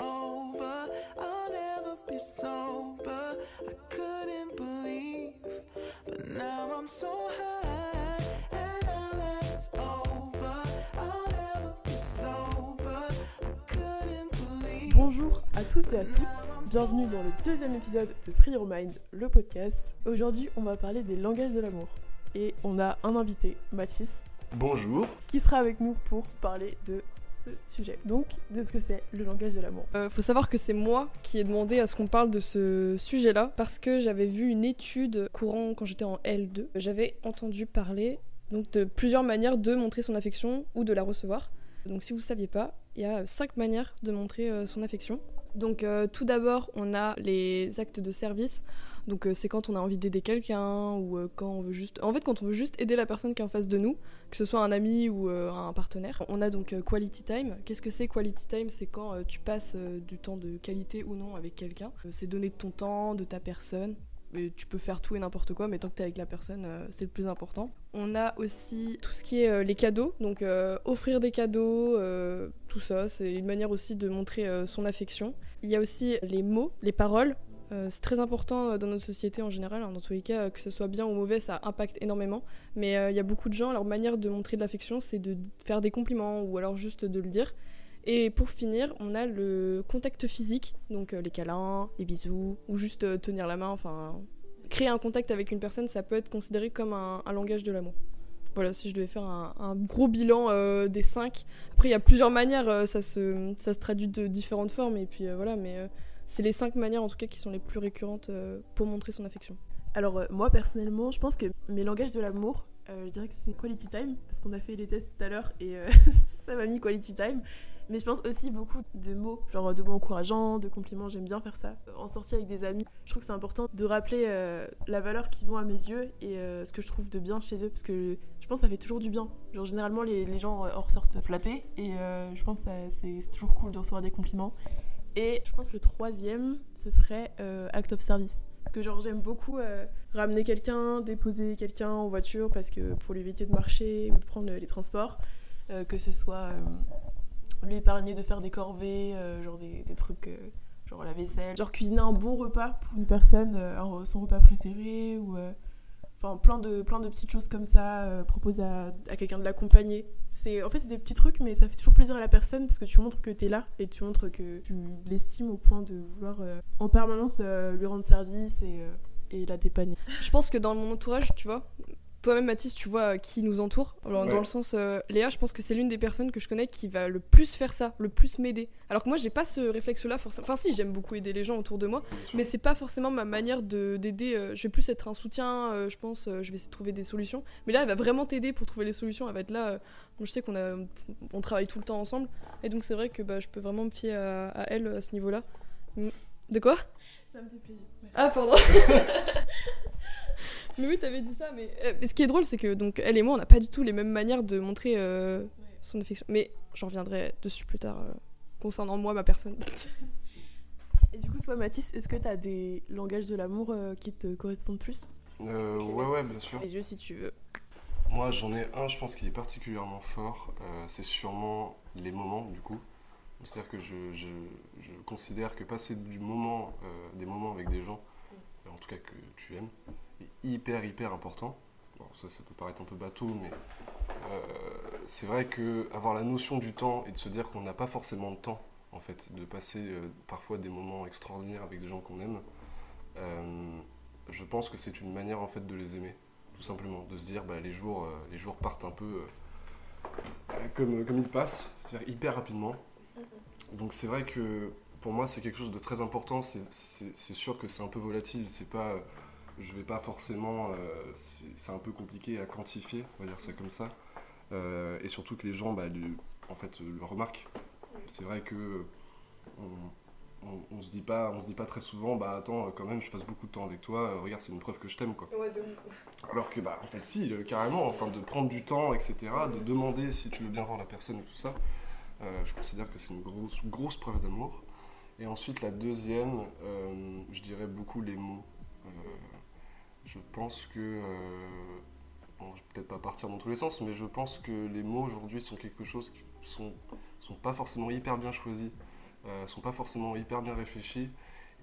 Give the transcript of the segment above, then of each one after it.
over. I'll never be sober. I couldn't believe, but now I'm so high. And now that it's over, I'll never be sober. I couldn't believe. Bonjour à tous et à toutes, bienvenue dans le deuxième épisode de Free Your Mind, le podcast. Aujourd'hui, on va parler des langages de l'amour. Et on a un invité, Mathis, Bonjour. qui sera avec nous pour parler de Donc, de ce que c'est le langage de l'amour. Euh, faut savoir que c'est moi qui ai demandé à ce qu'on parle de ce sujet-là parce que j'avais vu une étude courant quand j'étais en L2. J'avais entendu parler donc de plusieurs manières de montrer son affection ou de la recevoir. Donc si vous ne saviez pas, il y a cinq manières de montrer euh, son affection. Donc euh, tout d'abord, on a les actes de service. Donc euh, c'est quand on a envie d'aider quelqu'un ou euh, quand on veut juste en fait quand on veut juste aider la personne qui est en face de nous, que ce soit un ami ou un partenaire. On a donc quality time. Qu'est-ce que c'est quality time? C'est quand tu passes du temps de qualité ou non avec quelqu'un. C'est donner de ton temps, de ta personne. Tu peux faire tout et n'importe quoi, mais tant que tu es avec la personne, euh, c'est le plus important. On a aussi tout ce qui est euh, les cadeaux, donc euh, offrir des cadeaux, tout ça, c'est une manière aussi de montrer son affection. Il y a aussi les mots, les paroles. C'est très important dans notre société en général, hein, dans tous les cas, que ce soit bien ou mauvais, ça impacte énormément. Mais il y a beaucoup de gens, leur manière de montrer de l'affection, c'est de faire des compliments ou alors juste de le dire. Et pour finir, on a le contact physique, donc euh, les câlins, les bisous, ou juste euh, tenir la main, enfin... Créer un contact avec une personne, ça peut être considéré comme un, langage de l'amour. Voilà, si je devais faire un, gros bilan euh, des cinq. Après, il y a plusieurs manières, ça, se, ça se traduit de différentes formes, et puis voilà, mais c'est les cinq manières en tout cas qui sont les plus récurrentes pour montrer son affection. Alors, moi, personnellement, je pense que mes langages de l'amour, je dirais que c'est quality time, parce qu'on a fait les tests tout à l'heure et ça m'a mis quality time. Mais je pense aussi beaucoup de mots, genre de mots encourageants, de compliments, j'aime bien faire ça. En sortie avec des amis, je trouve que c'est important de rappeler euh, la valeur qu'ils ont à mes yeux et euh, ce que je trouve de bien chez eux, parce que je pense que ça fait toujours du bien. Genre généralement les, gens en ressortent flattés et euh, je pense que c'est toujours cool de recevoir des compliments. Et je pense que le troisième, ce serait act of service. Parce que genre j'aime beaucoup ramener quelqu'un, déposer quelqu'un en voiture parce que pour lui éviter de marcher ou de prendre les transports, que ce soit lui épargner de faire des corvées, euh, genre des, trucs euh, genre la vaisselle, genre cuisiner un bon repas pour une personne, euh, son repas préféré ou enfin plein de plein de petites choses comme ça, proposer à, quelqu'un de l'accompagner. C'est en fait c'est des petits trucs mais ça fait toujours plaisir à la personne parce que tu montres que tu es là et tu montres que tu l'estimes au point de vouloir en permanence lui rendre service et et la dépanner. Je pense que dans mon entourage, tu vois, toi-même Mathis, tu vois euh, qui nous entoure. Alors, Ouais. Dans le sens, euh, Léa, je pense que c'est l'une des personnes que je connais qui va le plus faire ça, le plus m'aider. Alors que moi, j'ai pas ce réflexe-là forcément. Enfin, si, j'aime beaucoup aider les gens autour de moi, mais c'est pas forcément ma manière de d'aider. euh, je vais plus être un soutien, euh, je pense. euh, je vais essayer de trouver des solutions. Mais là, elle va vraiment t'aider pour trouver les solutions. Elle va être là. euh, je sais qu'on a, on travaille tout le temps ensemble, et donc c'est vrai que bah, je peux vraiment me fier à, à elle à ce niveau-là. Mm. De quoi? Ça me fait plaisir. ah, pardon. mais oui, t'avais dit ça. Mais, euh, mais ce qui est drôle, c'est que donc elle et moi, on n'a pas du tout les mêmes manières de montrer euh, son affection. Mais j'en reviendrai dessus plus tard euh, concernant moi, ma personne. Et du coup toi Mathis, est-ce que tu as des langages de l'amour euh, qui te correspondent plus? Euh, ouais, ouais, bien sûr. Les yeux si tu veux. Moi, j'en ai un, je pense, qui est particulièrement fort. Euh, c'est sûrement les moments, du coup. C'est-à-dire que je, je, je considère que passer du moment, euh, des moments avec des gens, en tout cas que tu aimes, hyper, hyper important. Ça, ça peut paraître un peu bateau, mais euh, c'est vrai que avoir la notion du temps et de se dire qu'on n'a pas forcément de temps, en fait, de passer euh, parfois des moments extraordinaires avec des gens qu'on aime, euh, je pense que c'est une manière, en fait, de les aimer tout simplement, de se dire bah, les, jours, les jours partent un peu comme, comme ils passent, c'est-à-dire hyper rapidement. Donc c'est vrai que pour moi c'est quelque chose de très important, c'est- sûr que c'est un peu volatile, c'est pas, je vais pas forcément, euh, c'est un peu compliqué à quantifier, on va dire ça comme ça, Euh, et surtout que les gens bah, le, en fait, le remarquent. C'est vrai que on, on, on se dit pas, on se dit pas très souvent, bah attends, quand même, je passe beaucoup de temps avec toi, euh, regarde, c'est une preuve que je t'aime, quoi. Alors que, bah, en fait, si, euh, carrément, enfin, de prendre du temps, etc., de demander si tu veux bien voir la personne et tout ça, euh, je considère que c'est une grosse, grosse preuve d'amour. Et ensuite, la deuxième, je dirais beaucoup les mots. Je pense que, euh, bon, vais peut-être pas partir dans tous les sens, mais je pense que les mots aujourd'hui sont quelque chose qui sont, sont pas forcément hyper bien choisis euh, sont pas forcément hyper bien réfléchis.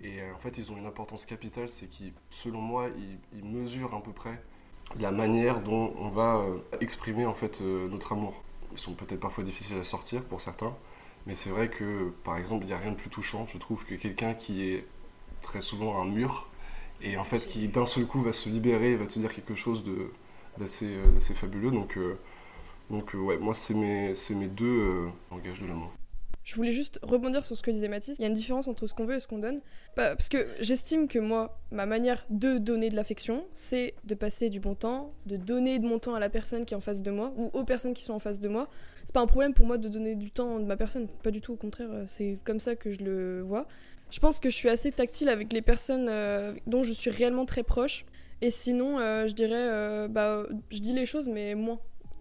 Et euh, en fait, ils ont une importance capitale, c'est qu'ils, selon moi, ils, mesurent à peu près la manière dont on va euh, exprimer en fait notre amour. Ils sont peut-être parfois difficiles à sortir pour certains, mais c'est vrai que, par exemple, il n'y a rien de plus touchant, je trouve, que quelqu'un qui est très souvent un mur et en fait qui d'un seul coup va se libérer, va te dire quelque chose euh, d'assez fabuleux. Donc, euh, donc euh, ouais, moi c'est mes, mes deux euh, langages de l'amour. Je voulais juste rebondir sur ce que disait Mathis. Il y a une différence entre ce qu'on veut et ce qu'on donne. Parce que j'estime que moi, ma manière de donner de l'affection, c'est de passer du bon temps, de donner de mon temps à la personne qui est en face de moi, ou aux personnes qui sont en face de moi. C'est pas un problème pour moi de donner du temps de ma personne, pas du tout, au contraire, c'est comme ça que je le vois. Je pense que je suis assez tactile avec les personnes euh, dont je suis réellement très proche. Et sinon, euh, je dirais, euh, bah, je dis les choses, mais moins.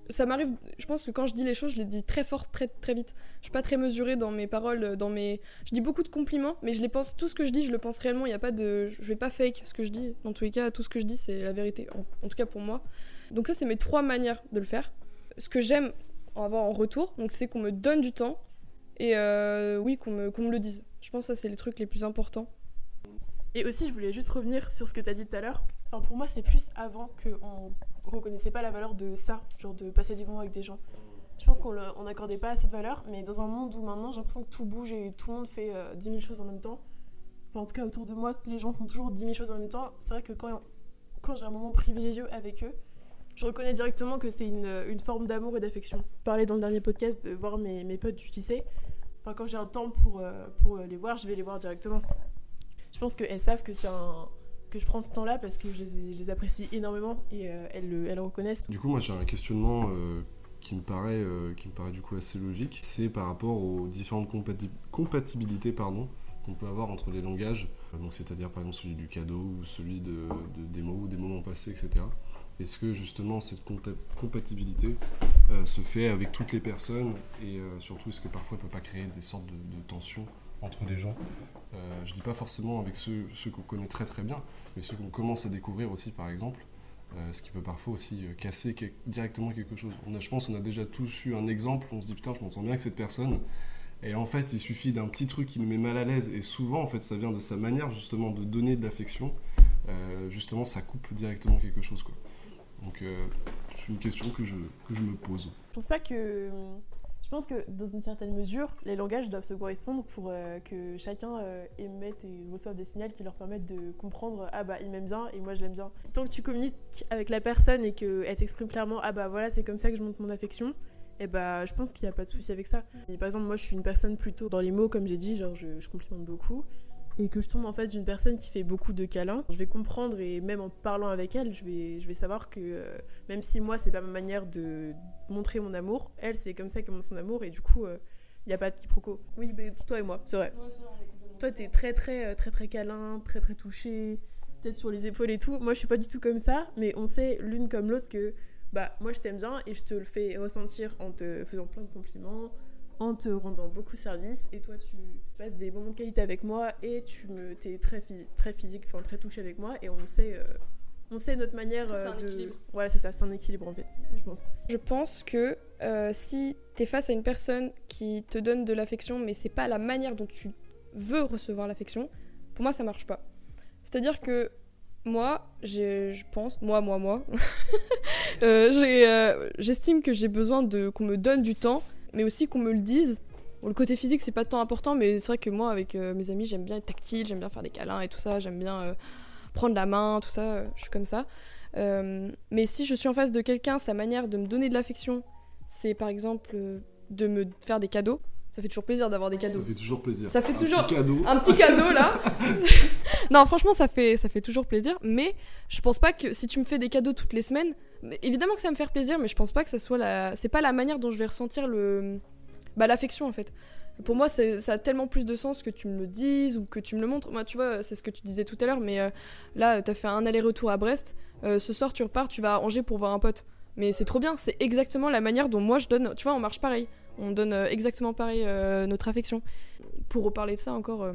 Ça m'arrive, je pense que quand je dis les choses, je les dis très fort, très, très vite. Je suis pas très mesurée dans mes paroles, dans mes. Je dis beaucoup de compliments, mais je les pense. Tout ce que je dis, je le pense réellement. Il y a pas de. Je vais pas fake ce que je dis. Dans tous les cas, tout ce que je dis, c'est la vérité. En, tout cas pour moi. Donc ça, c'est mes trois manières de le faire. Ce que j'aime avoir en retour, donc c'est qu'on me donne du temps et oui, qu'on me, qu'on me le dise. Je pense que ça, c'est les trucs les plus importants. Et aussi, je voulais juste revenir sur ce que tu as dit tout à l'heure. Pour moi, c'est plus avant qu'on reconnaissait pas la valeur de ça, genre de passer du moment avec des gens. Je pense qu'on n'accordait pas assez de valeur, mais dans un monde où maintenant j'ai l'impression que tout bouge et tout le monde fait euh, 10 000 choses en même temps, en tout cas autour de moi, les gens font toujours 10 000 choses en même temps, c'est vrai que quand, j'ai un moment privilégié avec eux, je reconnais directement que c'est une, une forme d'amour et d'affection. Je parlais dans le dernier podcast de voir mes, mes potes du lycée. Quand j'ai un temps pour, euh, pour les voir, je vais les voir directement. Je pense qu'elles savent que c'est un que je prends ce temps-là parce que je les, apprécie énormément et euh, elles, le, elles le reconnaissent. Du coup, moi j'ai un questionnement euh, qui, me paraît, euh, qui me paraît du coup assez logique. C'est par rapport aux différentes compati- compatibilités pardon, qu'on peut avoir entre les langages. Euh, Donc, c'est-à-dire par exemple celui du cadeau ou celui de, de- des mots, des moments passés, etc. Est-ce que justement cette compatibilité euh, se fait avec toutes les personnes et euh, surtout est-ce que parfois elle peut pas créer des sortes de, tensions entre les gens? Euh, Je dis pas forcément avec ceux, ceux qu'on connaît très très bien, mais ceux qu'on commence à découvrir aussi par exemple. Ce qui peut parfois aussi casser directement quelque chose. On a, je pense qu'on a déjà tous eu un exemple, on se dit putain je m'entends bien avec cette personne, et en fait il suffit d'un petit truc qui nous met mal à l'aise, et souvent en fait ça vient de sa manière justement de donner de l'affection, justement ça coupe directement quelque chose quoi. Donc euh, c'est une question que je, que je me pose. Je pense pas que. Je pense que dans une certaine mesure, les langages doivent se correspondre pour euh, que chacun euh, émette et reçoive des signaux qui leur permettent de comprendre ah bah il m'aime bien et moi je l'aime bien. Tant que tu communiques avec la personne et qu'elle t'exprime clairement ah bah voilà c'est comme ça que je montre mon affection, et bah je pense qu'il n'y a pas de souci avec ça. Et par exemple moi je suis une personne plutôt dans les mots comme j'ai dit, genre je complimente beaucoup et que je tombe en face d'une personne qui fait beaucoup de câlins, je vais comprendre et même en parlant avec elle, je vais, je vais savoir que euh, même si moi c'est pas ma manière de montrer mon amour, elle c'est comme ça qu'elle montre son amour et du coup il n'y a pas de quiproquo. Oui, mais toi et moi, c'est vrai. Toi t'es très très euh, très très câlin, très très touché, peut-être sur les épaules et tout. Moi je suis pas du tout comme ça, mais on sait l'une comme l'autre que bah moi je t'aime bien et je te le fais ressentir en te faisant plein de compliments, en te rendant beaucoup service et toi tu passes des moments de qualité avec moi et tu me t'es très très physique enfin très touché avec moi et on sait euh, on sait notre manière C'est euh, un de équilibre. voilà c'est ça c'est un équilibre en fait je pense Je pense que euh, si t'es face à une personne qui te donne de l'affection, mais c'est pas la manière dont tu veux recevoir l'affection, pour moi ça marche pas. C'est-à-dire que moi, je pense, moi, moi, moi, euh, euh, j'estime que j'ai besoin de qu'on me donne du temps, mais aussi qu'on me le dise. Bon, le côté physique, c'est pas tant important, mais c'est vrai que moi, avec euh, mes amis, j'aime bien être tactile, j'aime bien faire des câlins et tout ça, j'aime bien euh, prendre la main, tout ça, euh, je suis comme ça. Mais si je suis en face de quelqu'un, sa manière de me donner de l'affection, c'est par exemple de me faire des cadeaux. Ça fait toujours plaisir d'avoir des Ça cadeaux. fait toujours plaisir. Ça fait Un toujours- petit cadeau. Un petit cadeau là Non, franchement, ça fait, ça fait toujours plaisir. Mais je pense pas que si tu me fais des cadeaux toutes les semaines, évidemment que ça me faire plaisir, mais je pense pas que ça soit la. C'est pas la manière dont je vais ressentir le. Bah, l'affection en fait. Pour moi, ça a tellement plus de sens que tu me le dises ou que tu me le montres. Moi, tu vois, c'est ce que tu disais tout à l'heure, mais euh, là, t'as fait un aller-retour à Brest. Euh, ce soir, tu repars, tu vas à Angers pour voir un pote. Mais c'est trop bien, c'est exactement la manière dont moi je donne. Tu vois, on marche pareil. On donne euh, exactement pareil notre affection. Pour reparler de ça encore,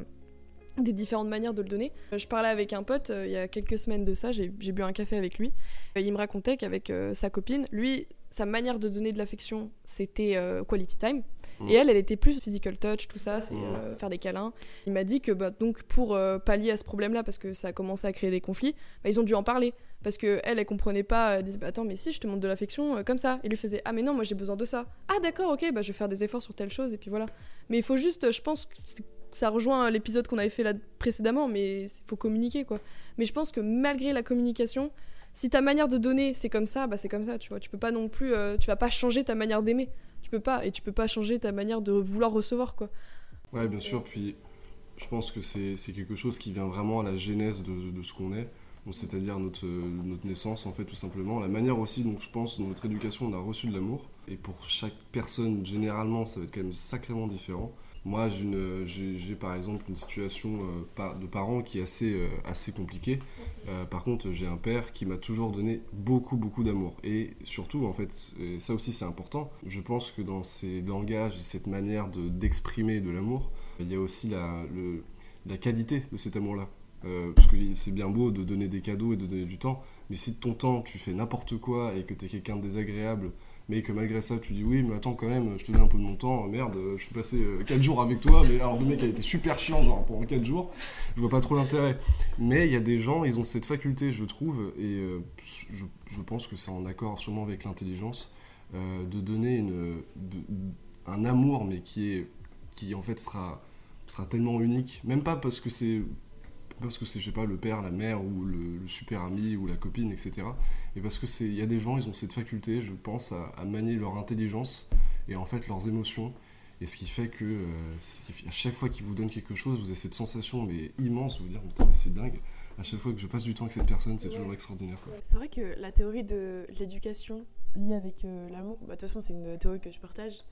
des différentes manières de le donner. Euh, Je parlais avec un pote euh, il y a quelques semaines de ça, j'ai bu un café avec lui. Et il me racontait qu'avec euh, sa copine, lui, sa manière de donner de l'affection, c'était euh, quality time. Mm. Et elle, elle était plus physical touch, tout ça, c'est Mm. euh, faire des câlins. Il m'a dit que bah, donc pour euh, pallier à ce problème-là, parce que ça a commencé à créer des conflits, bah, ils ont dû en parler. Parce que elle, elle comprenait pas. Elle disait bah, attends, mais si je te montre de l'affection euh, comme ça. Il lui faisait ah mais non, moi j'ai besoin de ça. Ah d'accord, ok, bah je vais faire des efforts sur telle chose et puis voilà. Mais il faut juste, je pense ça rejoint l'épisode qu'on avait fait précédemment, mais il faut communiquer quoi. Mais je pense que malgré la communication, si ta manière de donner c'est comme ça, bah c'est comme ça, tu vois. Tu peux pas non plus, euh, tu vas pas changer ta manière d'aimer. Tu peux pas, et tu peux pas changer ta manière de vouloir recevoir quoi. Ouais, bien sûr. Puis, je pense que c'est quelque chose qui vient vraiment à la genèse de, ce qu'on est. Donc, C'est-à-dire notre, notre naissance, en fait, tout simplement. La manière aussi dont je pense, dans notre éducation, on a reçu de l'amour. Et pour chaque personne, généralement, ça va être quand même sacrément différent. Moi, j'ai par exemple une situation euh, de parents qui est assez, euh, assez compliquée. Euh, par contre, j'ai un père qui m'a toujours donné beaucoup, beaucoup d'amour. Et surtout, en fait, ça aussi c'est important, je pense que dans ces langages et cette manière de- d'exprimer de, l'amour, il y a aussi la, la qualité de cet amour-là. Parce que c'est bien beau de donner des cadeaux et de donner du temps, mais si de ton temps tu fais n'importe quoi et que tu es quelqu'un de désagréable, mais que malgré ça tu dis oui, mais attends quand même, je te donne un peu de mon temps, merde, je suis passé 4 jours avec toi, mais alors le mec a été super chiant, genre pendant 4 jours, je vois pas trop l'intérêt. Mais il y a des gens, ils ont cette faculté, je trouve, et euh, je, pense que c'est en accord sûrement avec l'intelligence, euh, de donner une, un amour, mais qui, est, qui en fait sera, sera tellement unique, même pas parce que c'est parce que c'est, je sais pas, le père, la mère ou le, le super ami ou la copine, etc. Et parce que c'est, il y a des gens, ils ont cette faculté, je pense, à, à manier leur intelligence et en fait leurs émotions. Et ce qui fait que euh, à chaque fois qu'ils vous donnent quelque chose, vous avez cette sensation mais immense, vous vous dire putain mais c'est dingue. À chaque fois que je passe du temps avec cette personne, c'est toujours extraordinaire. quoi. C'est vrai que la théorie de l'éducation liée avec euh, l'amour, bah, de toute façon c'est une théorie que je partage.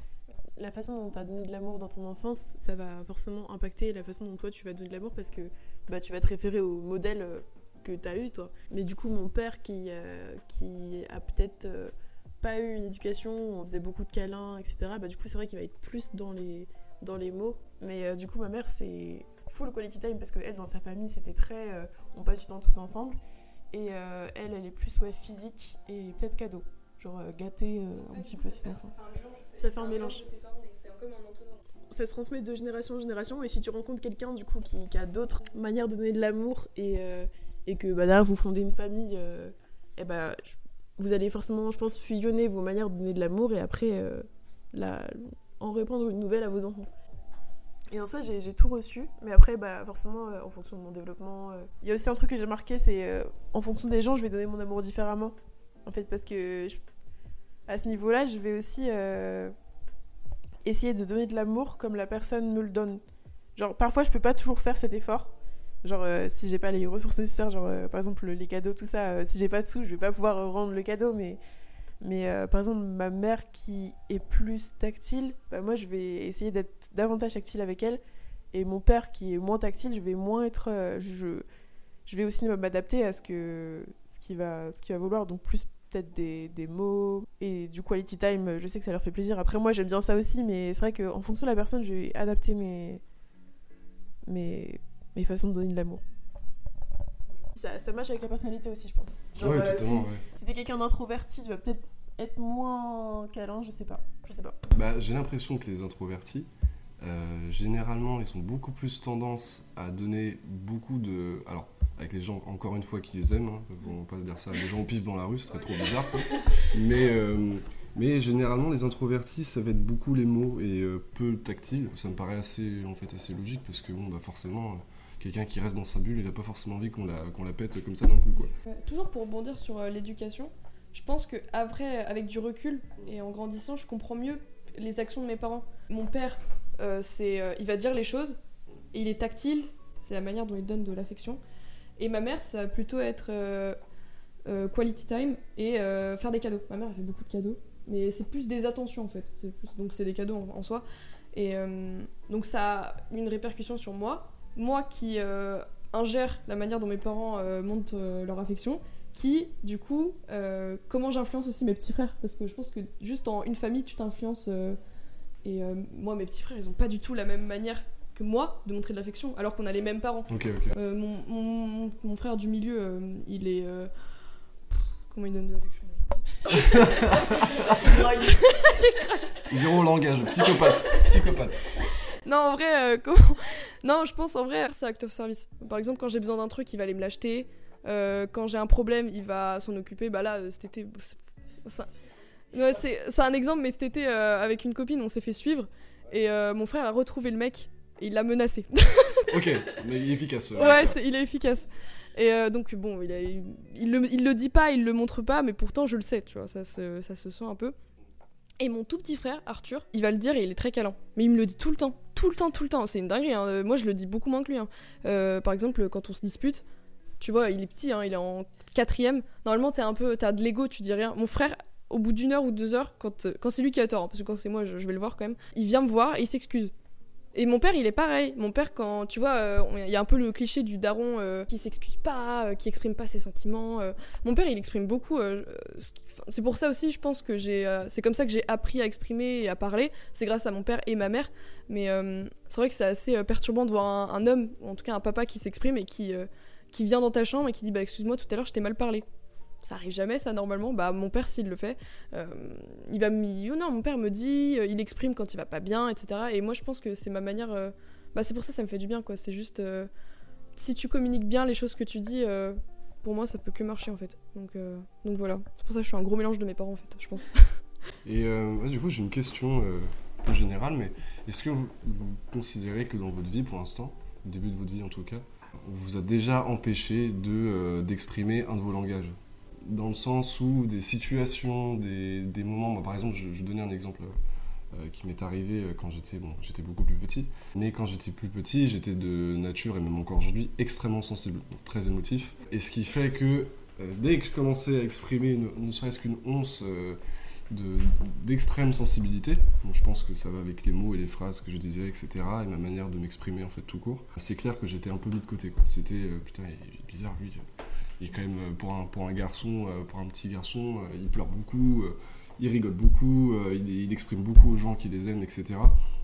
La façon dont tu as donné de l'amour dans ton enfance, ça va forcément impacter la façon dont toi tu vas donner de l'amour parce que bah, tu vas te référer au modèle euh, que tu as eu toi. Mais du coup mon père qui, euh, qui a peut-être euh, pas eu une éducation, où on faisait beaucoup de câlins, etc. Bah, du coup c'est vrai qu'il va être plus dans les, dans les mots. Mais euh, du coup ma mère c'est full quality time parce que elle dans sa famille c'était très... on passe du temps tous ensemble. Et elle, elle est plus ouais, physique et peut-être cadeau. Genre gâter un petit peu ses enfants. Ça fait un mélange. Ça se transmet de génération en génération et si tu rencontres quelqu'un du coup qui, a d'autres manières de donner de l'amour et, euh, et que bah, derrière vous fondez une famille, euh, et bah, vous allez forcément, je pense, fusionner vos manières de donner de l'amour et après euh, en répandre une nouvelle à vos enfants. Et en soi, j'ai tout reçu, mais après, bah, forcément, euh, en fonction de mon développement. Il y a aussi un truc que j'ai marqué, c'est en fonction des gens, je vais donner mon amour différemment. En fait, parce que à ce niveau-là, je vais aussi essayer de donner de l'amour comme la personne me le donne. Genre, parfois, je peux pas toujours faire cet effort. Genre, euh, si j'ai pas les ressources nécessaires, genre, euh, par exemple, les cadeaux, tout ça, euh, si j'ai pas de sous, je vais pas pouvoir rendre le cadeau, mais. Mais euh, par exemple, ma mère qui est plus tactile, bah, moi je vais essayer d'être davantage tactile avec elle. Et mon père qui est moins tactile, je vais moins être. euh, je, je vais aussi m'adapter à ce que ce qui va ce va vouloir. Donc plus peut-être des, des mots et du quality time. Je sais que ça leur fait plaisir. Après moi j'aime bien ça aussi, mais c'est vrai qu'en fonction de la personne, je vais adapter mes mes mes façons de donner de l'amour. Ça, ça match avec la personnalité aussi, je pense. Genre, ouais, euh, si- totalement, ouais. si t'es quelqu'un d'introverti, tu vas peut-être être moins câlin, je sais pas. Je sais pas. Bah, j'ai l'impression que les introvertis, euh, généralement, ils ont beaucoup plus tendance à donner beaucoup de. Alors, avec les gens, encore une fois, qui les aiment, hein, on va pas dire ça à des gens au pif dans la rue, ce serait trop bizarre. euh, mais généralement, les introvertis, ça va être beaucoup les mots et euh, peu le tactile. Ça me paraît assez, en fait, assez logique parce que, bon, bah, forcément, euh, quelqu'un qui reste dans sa bulle, il a pas forcément envie qu'on la, pète comme ça d'un coup, quoi. Toujours pour rebondir sur l'éducation, je pense que après, avec du recul et en grandissant, je comprends mieux les actions de mes parents. Mon père, c'est, il va dire les choses et il est tactile, c'est la manière dont il donne de l'affection. Et ma mère, ça va plutôt être euh, euh, quality time et euh, faire des cadeaux. Ma mère, elle fait beaucoup de cadeaux, mais c'est plus des attentions en fait. Donc c'est des cadeaux en, soi. Et donc ça a une répercussion sur moi. Moi qui ingère la manière dont mes parents montrent euh, leur affection, qui, du coup, comment j'influence aussi mes petits frères. Parce que je pense que juste en une famille, tu t'influences. et moi, mes petits frères, ils ont pas du tout la même manière que moi de montrer de l'affection, alors qu'on a les mêmes parents. Euh, mon, mon- mon frère du milieu, euh, il est. euh, pff, comment il donne de l'affection? Zéro langage, psychopathe. Psychopathe. Non, en vrai, euh, comment Non, je pense en vrai, c'est acte of service. Par exemple, quand j'ai besoin d'un truc, il va aller me l'acheter. Euh, quand j'ai un problème, il va s'en occuper. Bah là, cet été. c'est- ça- Ouais, c'est un exemple, mais cet été, euh, avec une copine, on s'est fait suivre. Et euh, mon frère a retrouvé le mec il l'a menacé. Ok, mais il est efficace. euh. Ouais, il est efficace. Et euh, donc, bon, il, a, il, le, il le dit pas, il le montre pas, mais pourtant, je le sais, tu vois, ça se, ça se sent un peu. Et mon tout petit frère, Arthur, il va le dire et il est très câlin. Mais il me le dit tout le temps, tout le temps, tout le temps. C'est une dinguerie, hein. Euh, moi je le dis beaucoup moins que lui. hein. Euh, par exemple, quand on se dispute, tu vois, il est petit, hein, il est en quatrième. Normalement, t'es un peu, t'as de l'ego, tu dis rien. Mon frère, au bout d'une heure ou deux heures, quand, quand c'est lui qui a tort, parce que quand c'est moi, je, je vais le voir quand même, il vient me voir et il s'excuse. Et mon père, il est pareil. Mon père, quand tu vois, euh, il y a un peu le cliché du daron euh, qui s'excuse pas, euh, qui exprime pas ses sentiments. euh. Mon père, il exprime beaucoup. c'est pour ça aussi, je pense que j'ai, c'est comme ça que j'ai appris à exprimer et à parler. C'est grâce à mon père et ma mère. Mais c'est vrai que c'est assez perturbant de voir un, un homme, en tout cas un papa, qui s'exprime et qui, qui vient dans ta chambre et qui dit bah excuse-moi, tout à l'heure, je t'ai mal parlé. Ça arrive jamais, ça, normalement. Bah, mon père, s'il le fait, euh, il va me. Oh non, mon père me dit, euh, il exprime quand il va pas bien, etc. Et moi, je pense que c'est ma manière. euh, Bah, c'est pour ça que ça me fait du bien, quoi. C'est juste. Si tu communiques bien les choses que tu dis, pour moi, ça peut que marcher, en fait. Donc, donc voilà. C'est pour ça que je suis un gros mélange de mes parents, en fait, je pense. Et du coup, j'ai une question peu générale, mais est-ce que vous, considérez que dans votre vie, pour l'instant, au début de votre vie en tout cas, on vous a déjà empêché de, d'exprimer un de vos langages? Dans le sens où des situations, des, moments, par exemple, je, je donnais un exemple euh, qui m'est arrivé euh, quand j'étais, bon, beaucoup plus petit, mais quand j'étais plus petit, j'étais de nature, et même encore aujourd'hui, extrêmement sensible, très émotif. Et ce qui fait que euh, dès que je commençais à exprimer ne serait-ce qu'une once euh, de- d'extrême sensibilité. Donc je pense que ça va avec les mots et les phrases que je disais, etc. Et ma manière de m'exprimer en fait tout court. C'est clair que j'étais un peu mis de côté. C'était euh, putain, il est bizarre lui. Il quand même euh, pour un, pour un garçon, euh, pour un petit garçon, euh, il pleure beaucoup, il rigole beaucoup, il, exprime beaucoup aux gens qui les aiment, etc.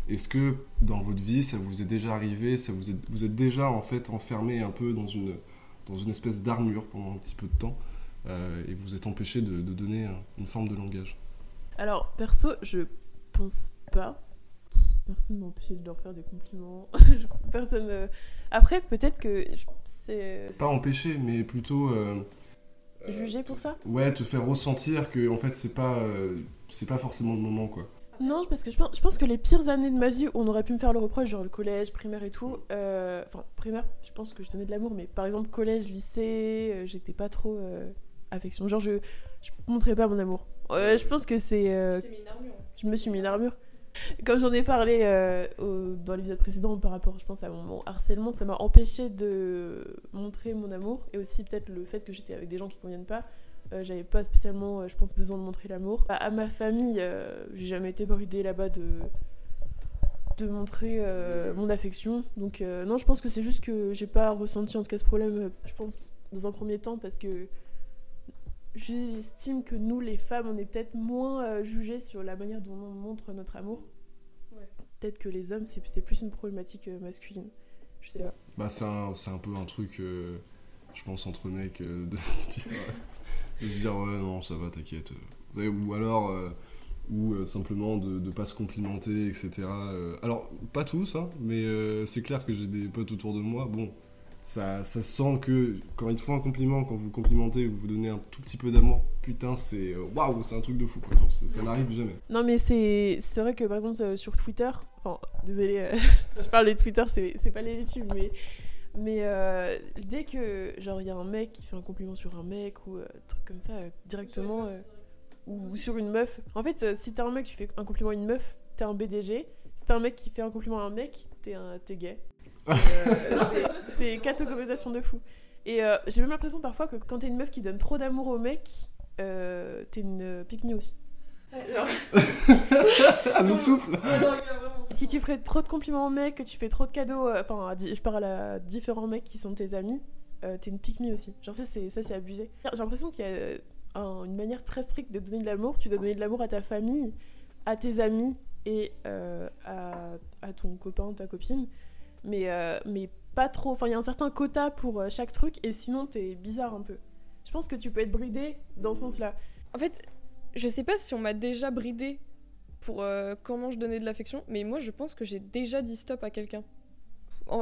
Est-ce que dans votre vie ça vous est déjà arrivé, ça vous, vous êtes déjà en fait enfermé un peu dans une, dans une espèce d'armure pendant un petit peu de temps et vous êtes empêché de, donner un- une forme de langage? Alors, perso, je pense pas. Personne m'a empêché de leur faire des compliments. Personne. euh, Après, peut-être que c'est. Pas empêcher, mais plutôt. euh, Jugé pour ça? Ouais, te faire ressentir que en fait c'est pas euh, c'est pas forcément le moment quoi. Non, parce que je pense, je pense que les pires années de ma vie, on aurait pu me faire le reproche, genre le collège, primaire et tout. euh, Enfin, primaire, je pense que je donnais de l'amour, mais par exemple, collège, lycée, euh, j'étais pas trop euh, affection. Genre, je, je montrais pas mon amour. Je pense que c'est. euh, je me suis mis une armure. Comme j'en ai parlé euh, dans l'épisode précédent par rapport, je pense, à mon, harcèlement, ça m'a empêché de montrer mon amour et aussi peut-être le fait que j'étais avec des gens qui conviennent pas. Euh, J'avais pas spécialement, euh, je pense, besoin de montrer l'amour. À, ma famille, j'ai jamais été bridée là-bas de de montrer mon affection. Donc non, je pense que c'est juste que j'ai pas ressenti en tout cas ce problème. Je pense dans un premier temps parce que j'estime que nous, les femmes, on est peut-être moins euh, jugées sur la manière dont on montre notre amour. Ouais. Peut-être que les hommes, c'est c'est plus une problématique euh, masculine. Je sais pas. Bah c'est un, c'est un peu un truc euh, je pense entre mecs euh, de se dire, de se dire ouais non ça va t'inquiète. Ou alors euh, ou euh, simplement de, de pas se complimenter etc. Euh, alors pas tous hein, mais euh, c'est clair que j'ai des potes autour de moi bon ça, ça sent que quand ils te font un compliment, quand vous complimentez ou vous donnez un tout petit peu d'amour, putain c'est euh, waouh c'est un truc de fou quoi. Genre, ça, ça n'arrive jamais. Non, mais c'est c'est vrai que par exemple euh, sur Twitter, enfin, désolé, euh, je parle de Twitter, c'est c'est pas légitime, mais, mais euh, dès que genre il y a un mec qui fait un compliment sur un mec ou euh, un truc comme ça, euh, directement, euh, ou, ou sur une meuf, en fait, euh, si t'es un mec, tu fais un compliment à une meuf, t'es un BDG. Si t'es un mec qui fait un compliment à un mec, t'es un t'es gay. Euh, c'est- catégorisation de fou. Et euh, j'ai même l'impression parfois que quand t'es une meuf qui donne trop d'amour au mec, euh, t'es une euh, pick me aussi. Ah nous souffle Si tu ferais trop de compliments aux mecs, que tu fais trop de cadeaux, enfin, je parle à différents mecs qui sont tes amis, euh, t'es une pick me aussi. Genre, ça, c'est, ça, c'est abusé. J'ai l'impression qu'il y a un- une manière très stricte de donner de l'amour. Tu dois donner de l'amour à ta famille, à tes amis et euh, à, à ton copain, ta copine. Mais, euh, mais pas trop. Enfin, il y a un certain quota pour euh, chaque truc et sinon, t'es bizarre un peu. Je pense que tu peux être bridé dans ce sens-là. En fait, je sais pas si on m'a déjà bridé pour euh, comment je donnais de l'affection, mais moi je pense que j'ai déjà dit stop à quelqu'un.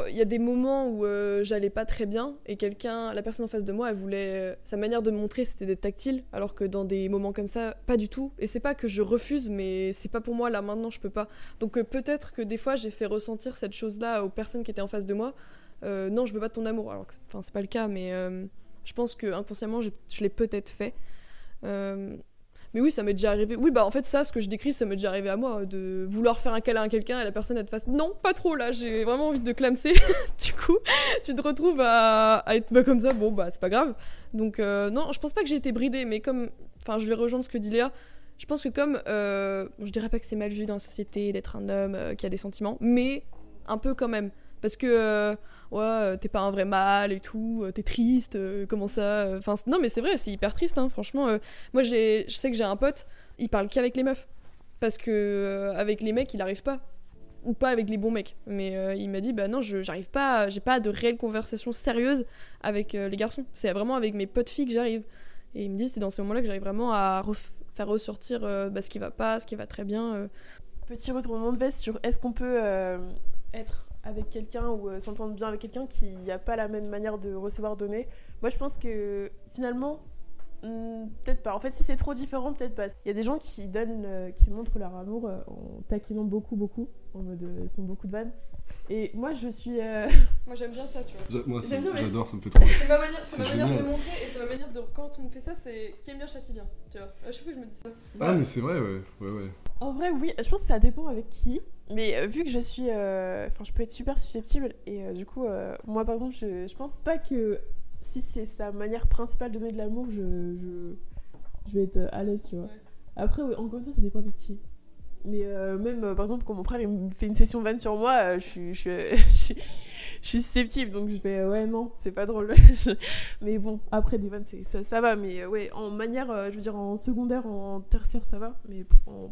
Il y a des moments où euh, j'allais pas très bien et quelqu'un, la personne en face de moi, elle voulait. sa manière de me montrer c'était d'être tactile, alors que dans des moments comme ça, pas du tout. Et c'est pas que je refuse, mais c'est pas pour moi là maintenant, je peux pas. Donc euh, peut-être que des fois j'ai fait ressentir cette chose-là aux personnes qui étaient en face de moi. Euh, non, je veux pas ton amour. Alors enfin, c'est pas le cas, mais euh, je pense que inconsciemment je l'ai peut-être fait. Euh, mais oui, ça m'est déjà arrivé. Oui, bah en fait, ça, ce que je décris, ça m'est déjà arrivé à moi, de vouloir faire un câlin à quelqu'un et la personne, elle te fasse non, pas trop là, j'ai vraiment envie de clamser. du coup, tu te retrouves à, être bah, comme ça, bon, bah c'est pas grave. Donc, euh, non, je pense pas que j'ai été bridée, mais comme. Enfin, je vais rejoindre ce que dit Léa. Je pense que comme. euh, je dirais pas que c'est mal vu dans la société d'être un homme euh, qui a des sentiments, mais un peu quand même. Parce que. Ouais, euh, t'es pas un vrai mâle et tout, euh, t'es triste, euh, comment ça non, mais c'est vrai, c'est hyper triste, hein, franchement. moi, j'ai, je sais que j'ai un pote, il parle qu'avec les meufs. Parce que avec les mecs, il arrive pas. Ou pas avec les bons mecs. Mais il m'a dit, bah non, j'arrive pas, j'ai pas de réelle conversation sérieuse avec les garçons. C'est vraiment avec mes potes filles que j'arrive. Et il me dit, c'est dans ces moments-là que j'arrive vraiment à faire ressortir bah, ce qui va pas, ce qui va très bien. Petit retournement de veste sur est-ce qu'on peut être avec quelqu'un ou euh, s'entendre bien avec quelqu'un qui n'a pas la même manière de recevoir donner. Moi, je pense que finalement, hmm, peut-être pas. En fait, si c'est trop différent, peut-être pas. Il y a des gens qui donnent, euh, qui montrent leur amour euh, en taquinant beaucoup, beaucoup, en mode euh, ils font beaucoup de vannes. Et moi, je suis. euh, Moi, j'aime bien ça, tu vois. J'a- Moi, mais- j'adore, ça me fait trop. C'est ma manière, c'est ma manière de montrer et c'est ma manière de. Quand on me fait ça, c'est qui aime bien châtie bien. Tu vois. À chaque fois, je me dis ça. Ah, mais c'est vrai, ouais. ouais, ouais. En vrai, oui, je pense que ça dépend avec qui. Mais euh, vu que je suis. euh, Enfin, je peux être super susceptible. Et euh, du coup, euh, moi, par exemple, je, je pense pas que si c'est sa manière principale de donner de l'amour, je, je, je vais être à l'aise, tu vois. Ouais. Après, oui, encore une fois, ça dépend avec qui. Mais même, par exemple, quand mon frère il me fait une session vanne sur moi, je suis, je, suis, je, susceptible. Donc je fais, ouais, non, c'est pas drôle. Mais bon, après, des vannes, ça, ça va. Mais ouais, en manière, je veux dire, en secondaire, en tertiaire, ça va. Mais en